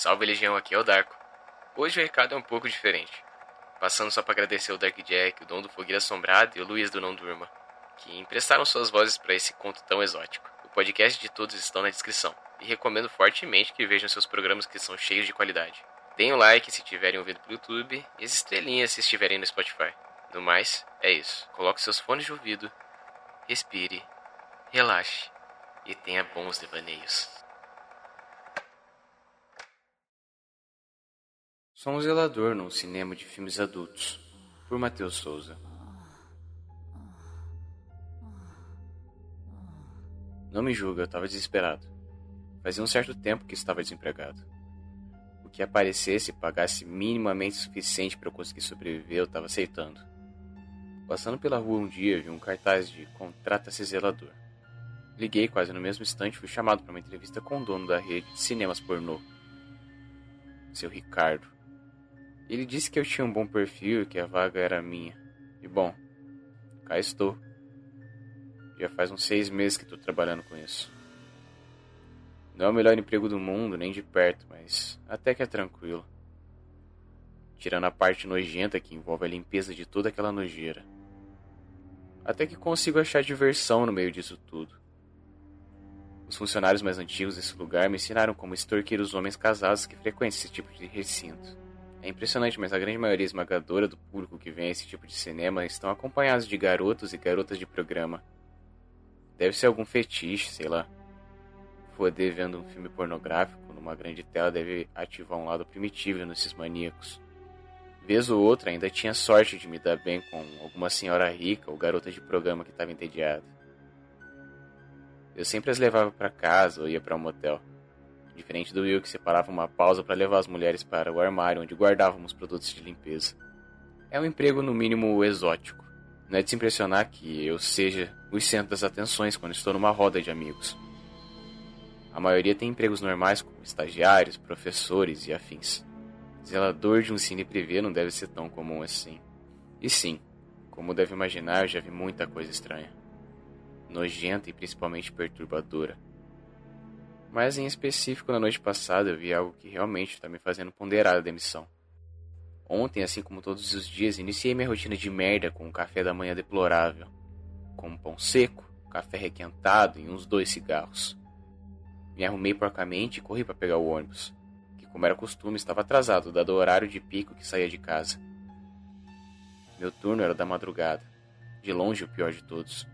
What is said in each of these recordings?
Salve Legião, aqui é o Darko. Hoje o recado é um pouco diferente. Passando só para agradecer o Dark Jack, o Dom do Fogueira Assombrado e o Luiz do Não Durma, que emprestaram suas vozes para esse conto tão exótico. O podcast de todos estão na descrição, e recomendo fortemente que vejam seus programas que são cheios de qualidade. Deem o um like se estiverem ouvindo pelo YouTube e as estrelinhas se estiverem no Spotify. No mais, é isso. Coloque seus fones de ouvido, respire, relaxe e tenha bons devaneios. Sou um zelador num cinema de filmes adultos, por Matheus Souza. Não me julga, eu estava desesperado. Fazia um certo tempo que estava desempregado. O que aparecesse e pagasse minimamente suficiente para eu conseguir sobreviver, eu estava aceitando. Passando pela rua um dia, vi um cartaz de Contrata-se Zelador. Liguei quase no mesmo instante fui chamado para uma entrevista com o dono da rede de cinemas pornô, seu Ricardo. Ele disse que eu tinha um bom perfil e que a vaga era minha. E bom, cá estou. Já faz uns seis meses que estou trabalhando com isso. Não é o melhor emprego do mundo, nem de perto, mas até que é tranquilo. Tirando a parte nojenta que envolve a limpeza de toda aquela nojeira. Até que consigo achar diversão no meio disso tudo. Os funcionários mais antigos desse lugar me ensinaram como extorquir os homens casados que frequentam esse tipo de recinto. É impressionante, mas a grande maioria esmagadora do público que vem a esse tipo de cinema estão acompanhados de garotos e garotas de programa. Deve ser algum fetiche, sei lá. Poder vendo um filme pornográfico numa grande tela deve ativar um lado primitivo nesses maníacos. Vez ou outra ainda tinha sorte de me dar bem com alguma senhora rica ou garota de programa que estava entediada. Eu sempre as levava para casa ou ia para um motel diferente do Will que separava uma pausa para levar as mulheres para o armário onde guardávamos produtos de limpeza. É um emprego no mínimo exótico. Não é de se impressionar que eu seja o centro das atenções quando estou numa roda de amigos. A maioria tem empregos normais como estagiários, professores e afins. Zelador de um cine privê não deve ser tão comum assim. E sim, como deve imaginar, eu já vi muita coisa estranha. Nojenta e principalmente perturbadora mas em específico na noite passada eu vi algo que realmente está me fazendo ponderar a demissão. Ontem, assim como todos os dias, iniciei minha rotina de merda com um café da manhã deplorável, com um pão seco, café requentado e uns dois cigarros. Me arrumei porcamente e corri para pegar o ônibus, que como era costume estava atrasado dado o horário de pico que saía de casa. Meu turno era da madrugada, de longe o pior de todos.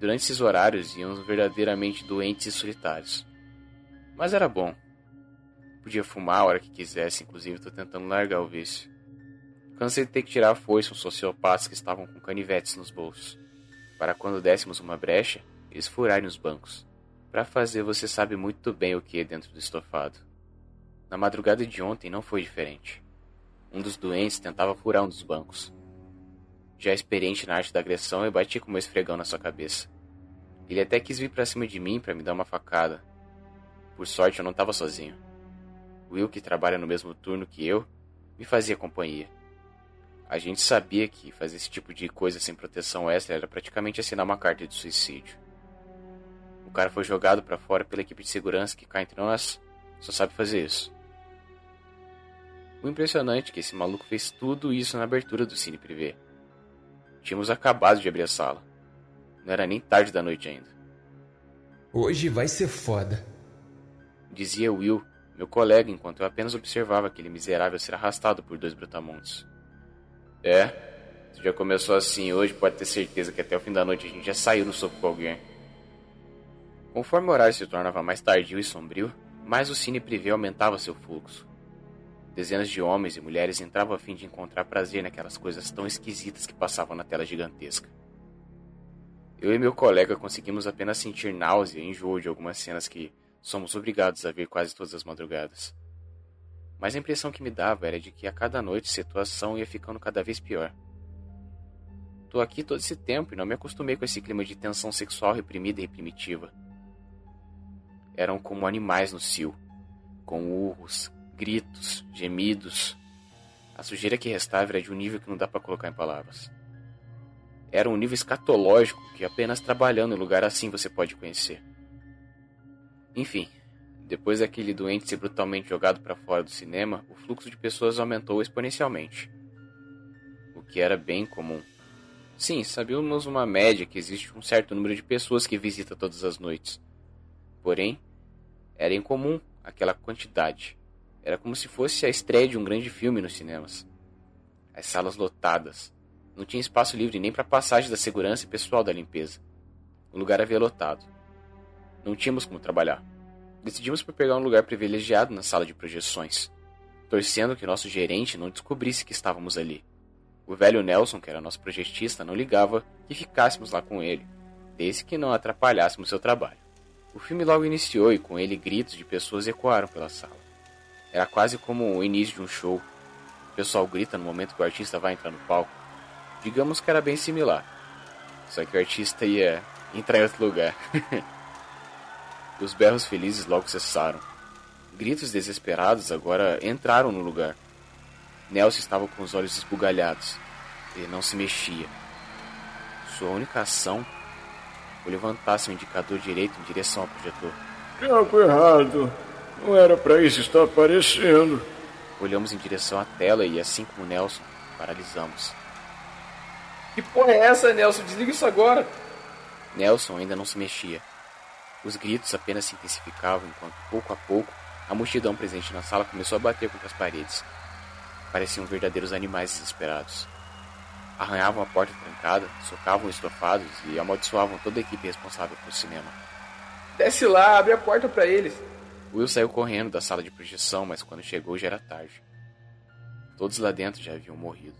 Durante esses horários iam verdadeiramente doentes e solitários. Mas era bom. Podia fumar a hora que quisesse, inclusive estou tentando largar o vício. Cansei de ter que tirar a foice uns sociopatas que estavam com canivetes nos bolsos. Para quando dessemos uma brecha, eles furarem os bancos. Para fazer você sabe muito bem o que é dentro do estofado. Na madrugada de ontem não foi diferente. Um dos doentes tentava furar um dos bancos. Já experiente na arte da agressão, eu bati com meu esfregão na sua cabeça. Ele até quis vir para cima de mim para me dar uma facada, por sorte, eu não estava sozinho. Will, que trabalha no mesmo turno que eu, me fazia companhia. A gente sabia que fazer esse tipo de coisa sem proteção extra era praticamente assinar uma carta de suicídio. O cara foi jogado para fora pela equipe de segurança que cá entre nós só sabe fazer isso. O impressionante é que esse maluco fez tudo isso na abertura do cine privê. Tínhamos acabado de abrir a sala. Não era nem tarde da noite ainda. Hoje vai ser foda dizia Will, meu colega, enquanto eu apenas observava aquele miserável ser arrastado por dois brutamontes. É, se já começou assim hoje, pode ter certeza que até o fim da noite a gente já saiu no soco com alguém. Conforme o horário se tornava mais tardio e sombrio, mais o cine privê aumentava seu fluxo. Dezenas de homens e mulheres entravam a fim de encontrar prazer naquelas coisas tão esquisitas que passavam na tela gigantesca. Eu e meu colega conseguimos apenas sentir náusea e enjoo de algumas cenas que somos obrigados a ver quase todas as madrugadas. Mas a impressão que me dava era de que a cada noite a situação ia ficando cada vez pior. Tô aqui todo esse tempo e não me acostumei com esse clima de tensão sexual reprimida e primitiva. Eram como animais no cio, com urros, gritos, gemidos. A sujeira que restava era de um nível que não dá para colocar em palavras. Era um nível escatológico que apenas trabalhando em lugar assim você pode conhecer. Enfim, Depois daquele doente ser brutalmente jogado para fora do cinema, o fluxo de pessoas aumentou exponencialmente. O que era bem comum. Sim, sabíamos uma média que existe um certo número de pessoas que visita todas as noites. Porém, era incomum aquela quantidade. Era como se fosse a estreia de um grande filme nos cinemas. As salas lotadas. Não tinha espaço livre nem para passagem da segurança e pessoal da limpeza. O lugar havia lotado. Não tínhamos como trabalhar. Decidimos por pegar um lugar privilegiado na sala de projeções, torcendo que nosso gerente não descobrisse que estávamos ali. O velho Nelson, que era nosso projetista, não ligava que ficássemos lá com ele, desde que não atrapalhássemos seu trabalho. O filme logo iniciou e com ele gritos de pessoas ecoaram pela sala. Era quase como o início de um show. O pessoal grita no momento que o artista vai entrar no palco. Digamos que era bem similar. Só que o artista ia entrar em outro lugar. Os berros felizes logo cessaram. Gritos desesperados agora entraram no lugar. Nelson estava com os olhos esbugalhados. Ele não se mexia. Sua única ação foi levantar seu indicador direito em direção ao projetor. Tem algo errado. Não era para isso estar aparecendo. Olhamos em direção à tela e, assim como Nelson, paralisamos. Que porra é essa, Nelson? Desliga isso agora! Nelson ainda não se mexia. Os gritos apenas se intensificavam enquanto, pouco a pouco, a multidão presente na sala começou a bater contra as paredes. Pareciam verdadeiros animais desesperados. Arranhavam a porta trancada, socavam estofados e amaldiçoavam toda a equipe responsável pelo cinema. Desce lá, abre a porta para eles. Will saiu correndo da sala de projeção, mas quando chegou já era tarde. Todos lá dentro já haviam morrido.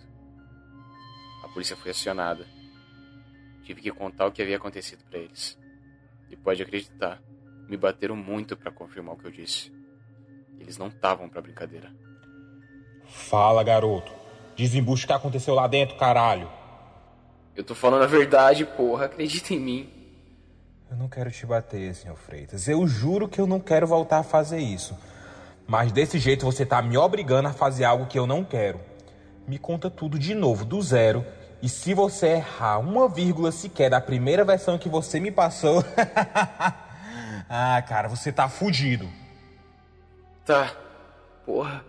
A polícia foi acionada. Tive que contar o que havia acontecido para eles. E pode acreditar, me bateram muito para confirmar o que eu disse. Eles não estavam para brincadeira. Fala, garoto. Desembucha o que aconteceu lá dentro, caralho. Eu tô falando a verdade, porra. Acredita em mim. Eu não quero te bater, senhor Freitas. Eu juro que eu não quero voltar a fazer isso. Mas desse jeito você tá me obrigando a fazer algo que eu não quero. Me conta tudo de novo, do zero, e se você errar uma vírgula sequer da primeira versão que você me passou. ah, cara, você tá fudido. Tá. Porra.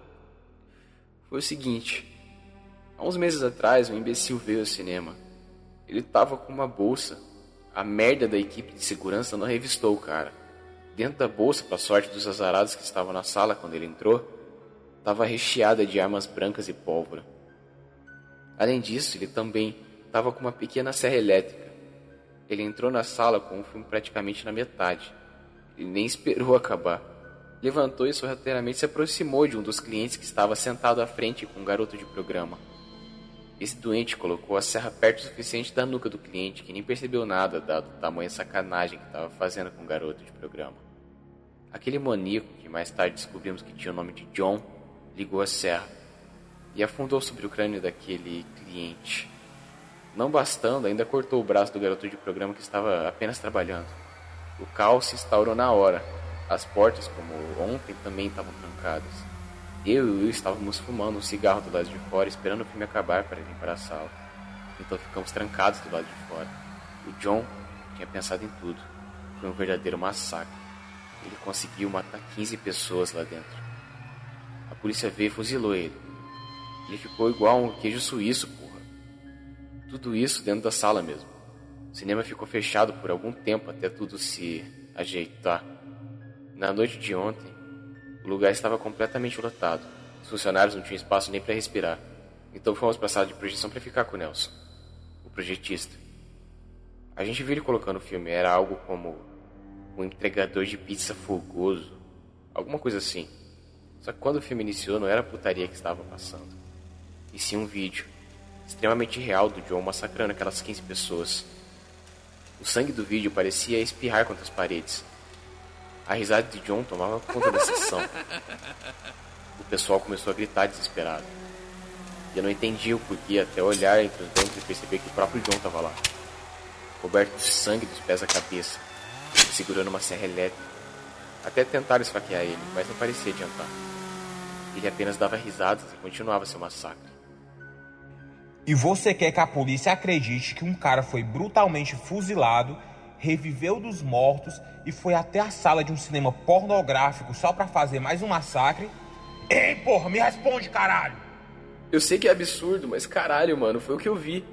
Foi o seguinte. Há uns meses atrás, um imbecil veio ao cinema. Ele tava com uma bolsa. A merda da equipe de segurança não revistou o cara. Dentro da bolsa, para sorte dos azarados que estavam na sala quando ele entrou, estava recheada de armas brancas e pólvora. Além disso, ele também estava com uma pequena serra elétrica. Ele entrou na sala com o filme praticamente na metade. Ele nem esperou acabar. Levantou e sorrateiramente se aproximou de um dos clientes que estava sentado à frente com um garoto de programa. Esse doente colocou a serra perto o suficiente da nuca do cliente que nem percebeu nada, dado o tamanho sacanagem que estava fazendo com o garoto de programa. Aquele maníaco, que mais tarde descobrimos que tinha o nome de John, ligou a serra e afundou sobre o crânio daquele cliente. Não bastando, ainda cortou o braço do garoto de programa que estava apenas trabalhando. O caos se instaurou na hora. As portas, como ontem, também estavam trancadas. Eu e o estávamos fumando um cigarro do lado de fora, esperando o filme acabar para ir para a sala. Então ficamos trancados do lado de fora. O John tinha pensado em tudo. Foi um verdadeiro massacre. Ele conseguiu matar 15 pessoas lá dentro. A polícia veio e fuzilou ele. Ele ficou igual um queijo suíço, porra. Tudo isso dentro da sala mesmo. O cinema ficou fechado por algum tempo até tudo se ajeitar. Na noite de ontem, o lugar estava completamente lotado. Os funcionários não tinham espaço nem para respirar. Então fomos para sala de projeção para ficar com o Nelson, o projetista. A gente viu ele colocando o filme, era algo como um entregador de pizza fogoso, alguma coisa assim. Só que quando o filme iniciou, não era a putaria que estava passando, e sim um vídeo extremamente real do John massacrando aquelas 15 pessoas. O sangue do vídeo parecia espirrar contra as paredes. A risada de John tomava conta da sessão. O pessoal começou a gritar desesperado. E eu não entendia o porquê até olhar entre os bancos e perceber que o próprio John estava lá. Coberto de sangue dos pés à cabeça, segurando uma serra elétrica. Até tentaram esfaquear ele, mas não parecia adiantar. Ele apenas dava risadas e continuava seu massacre. E você quer que a polícia acredite que um cara foi brutalmente fuzilado, reviveu dos mortos e foi até a sala de um cinema pornográfico só para fazer mais um massacre? Ei, porra, me responde, caralho! Eu sei que é absurdo, mas caralho, mano, foi o que eu vi.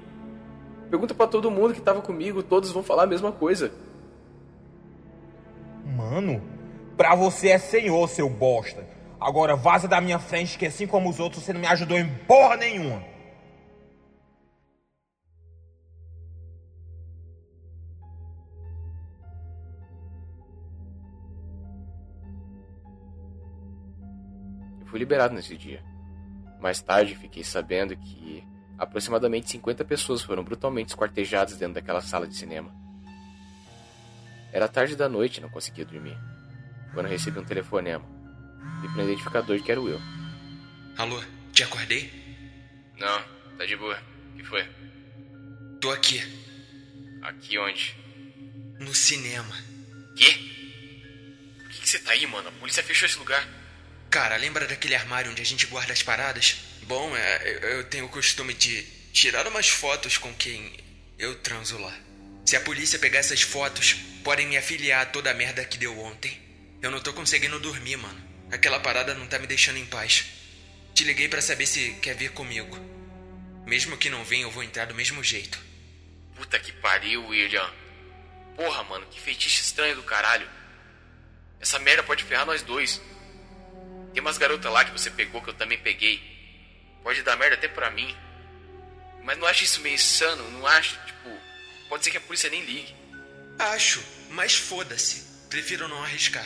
Pergunta para todo mundo que tava comigo, todos vão falar a mesma coisa. Mano, pra você é senhor, seu bosta. Agora vaza da minha frente que assim como os outros você não me ajudou em porra nenhuma. Fui liberado nesse dia. Mais tarde fiquei sabendo que aproximadamente 50 pessoas foram brutalmente esquartejadas dentro daquela sala de cinema. Era tarde da noite e não conseguia dormir. Quando recebi um telefonema, vi pelo identificador de que era o Will. Alô, te acordei? Não, tá de boa. O que foi? Tô aqui, Aqui onde? no cinema. Quê? Por que, que você tá aí, mano? A polícia fechou esse lugar. Cara, lembra daquele armário onde a gente guarda as paradas? Bom, é, eu- tenho o costume de tirar umas fotos com quem eu transo lá. Se a polícia pegar essas fotos, podem me afiliar a toda a merda que deu ontem. Eu não tô conseguindo dormir, mano. Aquela parada não tá me deixando em paz. Te liguei pra saber se quer vir comigo. Mesmo que não venha, eu vou entrar do mesmo jeito. Puta que pariu, William. Porra, mano, que feitiço estranho do caralho. Essa merda pode ferrar nós dois. Tem umas garotas lá que você pegou que eu também peguei. Pode dar merda até pra mim. Mas não acha isso meio insano? Não acha? Tipo, pode ser que a polícia nem ligue. Acho, mas foda-se. Prefiro não arriscar.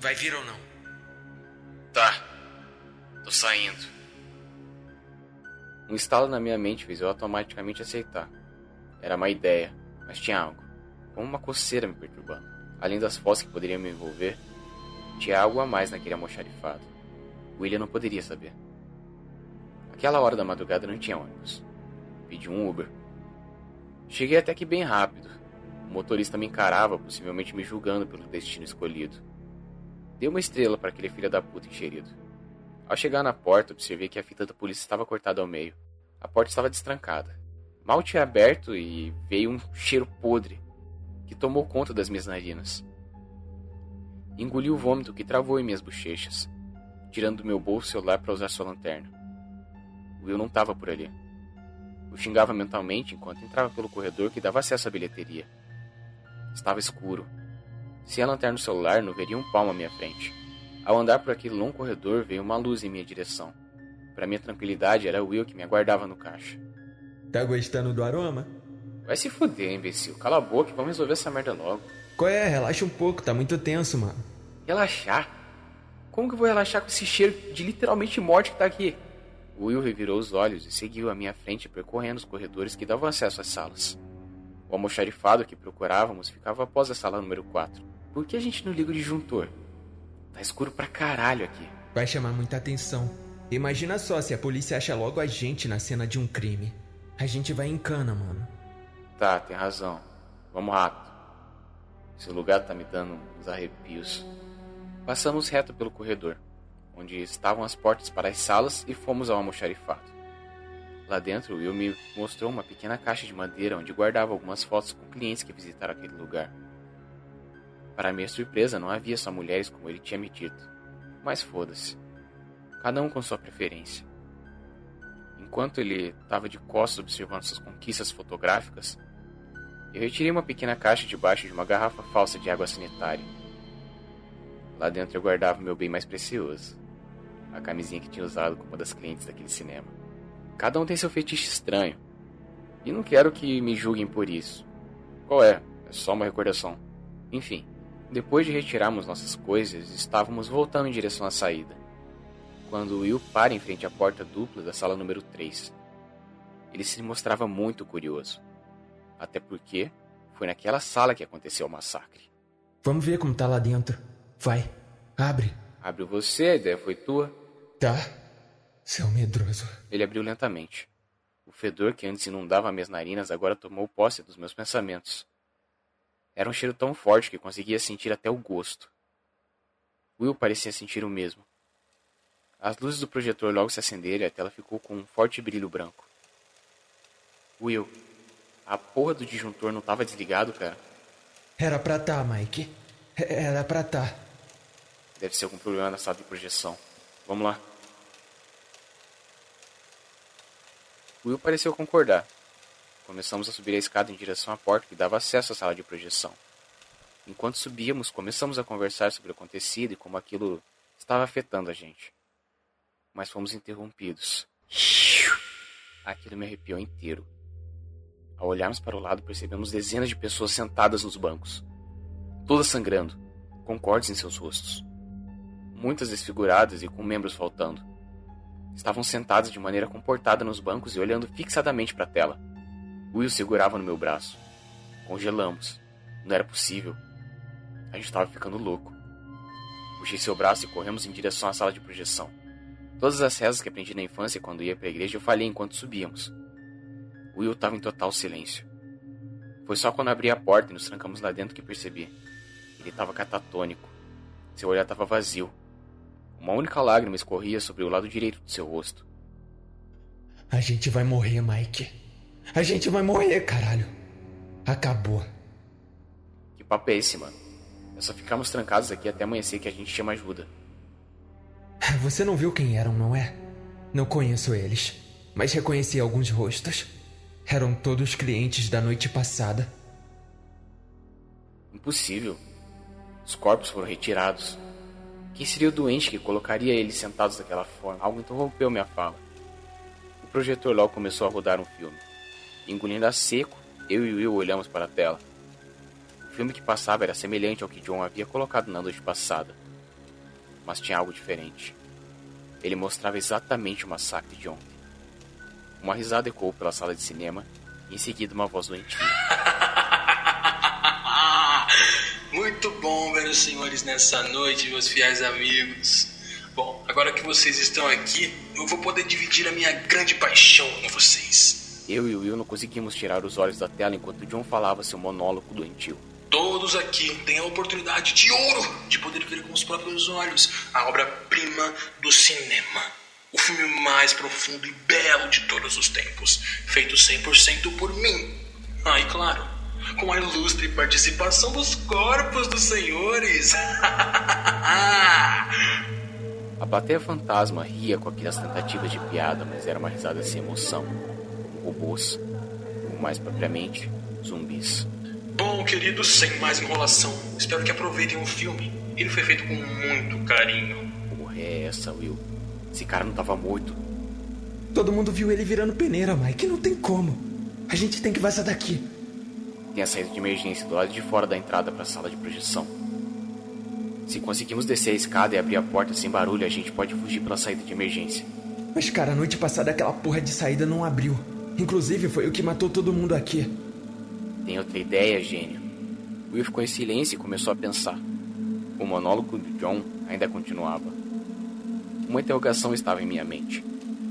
Vai vir ou não? Tá. Tô saindo. Um estalo na minha mente fez eu automaticamente aceitar. Era má ideia, mas tinha algo. Como uma coceira me perturbando. Além das fotos que poderiam me envolver, tinha algo a mais naquele almoxarifado. William não poderia saber. Aquela hora da madrugada não tinha ônibus. Pedi um Uber. Cheguei até que bem rápido. O motorista me encarava, possivelmente me julgando pelo destino escolhido. Dei uma estrela para aquele filho da puta enxerido. Ao chegar na porta, observei que a fita da polícia estava cortada ao meio. A porta estava destrancada. Mal tinha aberto e veio um cheiro podre que tomou conta das minhas narinas. Engoli o vômito que travou em minhas bochechas, tirando do meu bolso o celular para usar sua lanterna. Will não estava por ali. Eu xingava mentalmente enquanto entrava pelo corredor que dava acesso à bilheteria. Estava escuro. Sem a lanterna do celular, não veria um palmo à minha frente. Ao andar por aquele longo corredor, veio uma luz em minha direção. Para minha tranquilidade, era Will que me aguardava no caixa. Tá gostando do aroma? Vai se fuder, imbecil. Cala a boca e vamos resolver essa merda logo. Qual é? Relaxa um pouco, tá muito tenso, mano. Relaxar? Como que eu vou relaxar com esse cheiro de literalmente morte que tá aqui? Will revirou os olhos e seguiu à minha frente percorrendo os corredores que davam acesso às salas. O almoxarifado que procurávamos ficava após a sala número 4. Por que a gente não liga o disjuntor? Tá escuro pra caralho aqui. Vai chamar muita atenção. Imagina só se a polícia acha logo a gente na cena de um crime. A gente vai em cana, mano. Tá, tem razão. Vamos rápido. Esse lugar tá me dando uns arrepios. Passamos reto pelo corredor, onde estavam as portas para as salas e fomos ao almoxarifado. Lá dentro, Will me mostrou uma pequena caixa de madeira onde guardava algumas fotos com clientes que visitaram aquele lugar. Para minha surpresa, não havia só mulheres como ele tinha me dito. Mas foda-se. Cada um com sua preferência. Enquanto ele estava de costas observando suas conquistas fotográficas, eu retirei uma pequena caixa debaixo de uma garrafa falsa de água sanitária. Lá dentro eu guardava meu bem mais precioso, a camisinha que tinha usado com uma das clientes daquele cinema. Cada um tem seu fetiche estranho, e não quero que me julguem por isso. Qual é? É só uma recordação. Enfim, depois de retirarmos nossas coisas, estávamos voltando em direção à saída, quando Will para em frente à porta dupla da sala número 3. Ele se mostrava muito curioso, até porque foi naquela sala que aconteceu o massacre. Vamos ver como tá lá dentro. Vai, abre. Abriu você, a ideia foi tua. Tá. Seu medroso. Ele abriu lentamente. O fedor que antes inundava minhas narinas agora tomou posse dos meus pensamentos. Era um cheiro tão forte que conseguia sentir até o gosto. Will parecia sentir o mesmo. As luzes do projetor logo se acenderam e a tela ficou com um forte brilho branco. Will, a porra do disjuntor não estava desligado, cara? Era pra tá, Mike. Era pra tá. Deve ser algum problema na sala de projeção. Vamos lá. Will pareceu concordar. Começamos a subir a escada em direção à porta que dava acesso à sala de projeção. Enquanto subíamos, começamos a conversar sobre o acontecido e como aquilo estava afetando a gente. Mas fomos interrompidos. Aquilo me arrepiou inteiro. Ao olharmos para o lado, percebemos dezenas de pessoas sentadas nos bancos, todas sangrando, com cortes em seus rostos. Muitas desfiguradas e com membros faltando. Estavam sentadas de maneira comportada nos bancos e olhando fixadamente para a tela. Will segurava no meu braço. Congelamos. Não era possível. A gente estava ficando louco. Puxei seu braço e corremos em direção à sala de projeção. Todas as rezas que aprendi na infância quando ia para a igreja eu falei enquanto subíamos. Will estava em total silêncio. Foi só quando abri a porta e nos trancamos lá dentro que percebi. Ele estava catatônico. Seu olhar estava vazio. Uma única lágrima escorria sobre o lado direito de seu rosto. A gente vai morrer, Mike. A gente vai morrer, caralho. Acabou. Que papo é esse, mano? É só ficarmos trancados aqui até amanhecer que a gente chama ajuda. Você não viu quem eram, não é? Não conheço eles, mas reconheci alguns rostos. Eram todos clientes da noite passada. Impossível. Os corpos foram retirados. Quem seria o doente que colocaria eles sentados daquela forma? Algo interrompeu minha fala. O projetor logo começou a rodar um filme. Engolindo a seco, eu e Will olhamos para a tela. O filme que passava era semelhante ao que John havia colocado na noite passada. Mas tinha algo diferente. Ele mostrava exatamente o massacre de ontem. Uma risada ecoou pela sala de cinema e em seguida uma voz doentia. Os senhores nessa noite, meus fiéis amigos. Bom, agora que vocês estão aqui, eu vou poder dividir a minha grande paixão com vocês. Eu e o Will não conseguimos tirar os olhos da tela enquanto John falava seu monólogo doentio. Todos aqui têm a oportunidade de ouro de poder ver com os próprios olhos a obra-prima do cinema. O filme mais profundo e belo de todos os tempos, feito 100% por mim. Ah, e claro, com a ilustre participação dos corpos dos senhores. a plateia fantasma ria com aquelas tentativas de piada, mas era uma risada sem emoção, robôs, ou mais propriamente, zumbis. Bom, queridos, sem mais enrolação, espero que aproveitem o filme. Ele foi feito com muito carinho. Porra, é essa, Will? Esse cara não tava morto. Todo mundo viu ele virando peneira, Mike. Não tem como. A gente tem que vazar daqui. Tem a saída de emergência do lado de fora da entrada para a sala de projeção. Se conseguimos descer a escada e abrir a porta sem barulho, a gente pode fugir pela saída de emergência. Mas, cara, a noite passada aquela porra de saída não abriu. Inclusive, foi o que matou todo mundo aqui. Tem outra ideia, gênio. Will ficou em silêncio e começou a pensar. O monólogo de John ainda continuava. Uma interrogação estava em minha mente.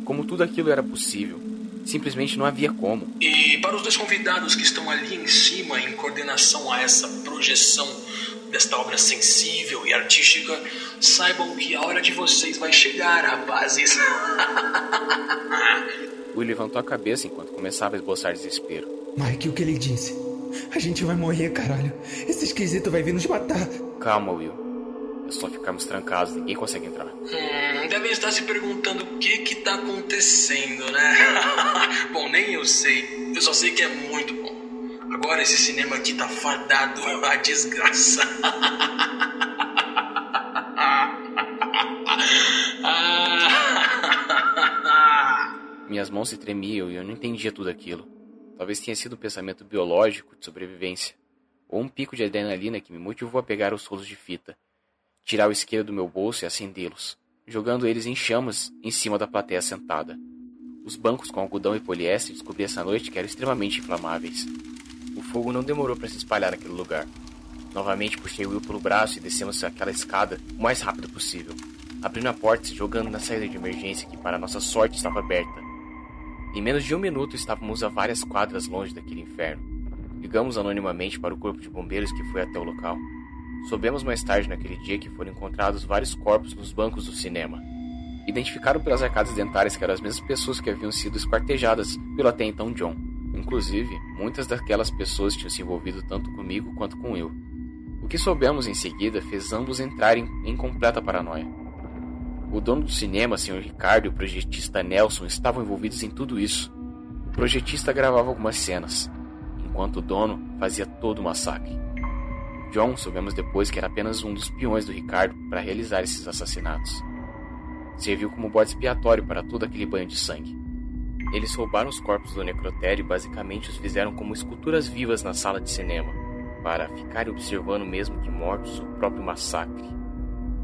Como tudo aquilo era possível, simplesmente não havia como. E para os dois convidados que estão ali em cima, em coordenação a essa projeção desta obra sensível e artística, saibam que a hora de vocês vai chegar, rapazes. Will levantou a cabeça enquanto começava a esboçar desespero. Mike, o que ele disse? A gente vai morrer, caralho. Esse esquisito vai vir nos matar. Calma, Will. Só ficarmos trancados, ninguém consegue entrar. Hum, devem estar se perguntando o que que tá acontecendo, né? bom, nem eu sei. Eu só sei que é muito bom. Agora esse cinema aqui tá fadado à desgraça. Minhas mãos se tremiam e eu não entendia tudo aquilo. Talvez tenha sido um pensamento biológico de sobrevivência, ou um pico de adrenalina que me motivou a pegar os rolos de fita, tirar o isqueiro do meu bolso e acendê-los, jogando eles em chamas em cima da plateia sentada. Os bancos com algodão e poliéster descobri essa noite que eram extremamente inflamáveis. O fogo não demorou para se espalhar naquele lugar. Novamente puxei Will pelo braço e descemos aquela escada o mais rápido possível, abrindo a porta e se jogando na saída de emergência que, para nossa sorte, estava aberta. Em menos de um minuto estávamos a várias quadras longe daquele inferno. Ligamos anonimamente para o corpo de bombeiros que foi até o local. Soubemos mais tarde naquele dia que foram encontrados vários corpos nos bancos do cinema. Identificaram pelas arcadas dentárias que eram as mesmas pessoas que haviam sido esquartejadas pelo até então John. Inclusive, muitas daquelas pessoas tinham se envolvido tanto comigo quanto com eu. O que soubemos em seguida fez ambos entrarem em completa paranoia. O dono do cinema, Sr. Ricardo, e o projetista Nelson estavam envolvidos em tudo isso. O projetista gravava algumas cenas, enquanto o dono fazia todo o massacre. John soubemos depois que era apenas um dos peões do Ricardo para realizar esses assassinatos. Serviu como bode expiatório para todo aquele banho de sangue. Eles roubaram os corpos do necrotério e basicamente os fizeram como esculturas vivas na sala de cinema, para ficarem observando mesmo que mortos o próprio massacre.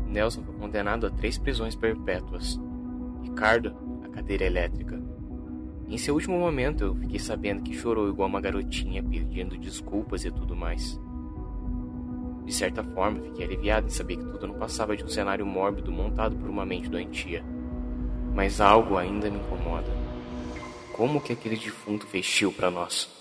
Nelson foi condenado a três prisões perpétuas. Ricardo, a cadeira elétrica. Em seu último momento, eu fiquei sabendo que chorou igual uma garotinha, pedindo desculpas e tudo mais. De certa forma, fiquei aliviado em saber que tudo não passava de um cenário mórbido montado por uma mente doentia. Mas algo ainda me incomoda. Como que aquele defunto fez para nós?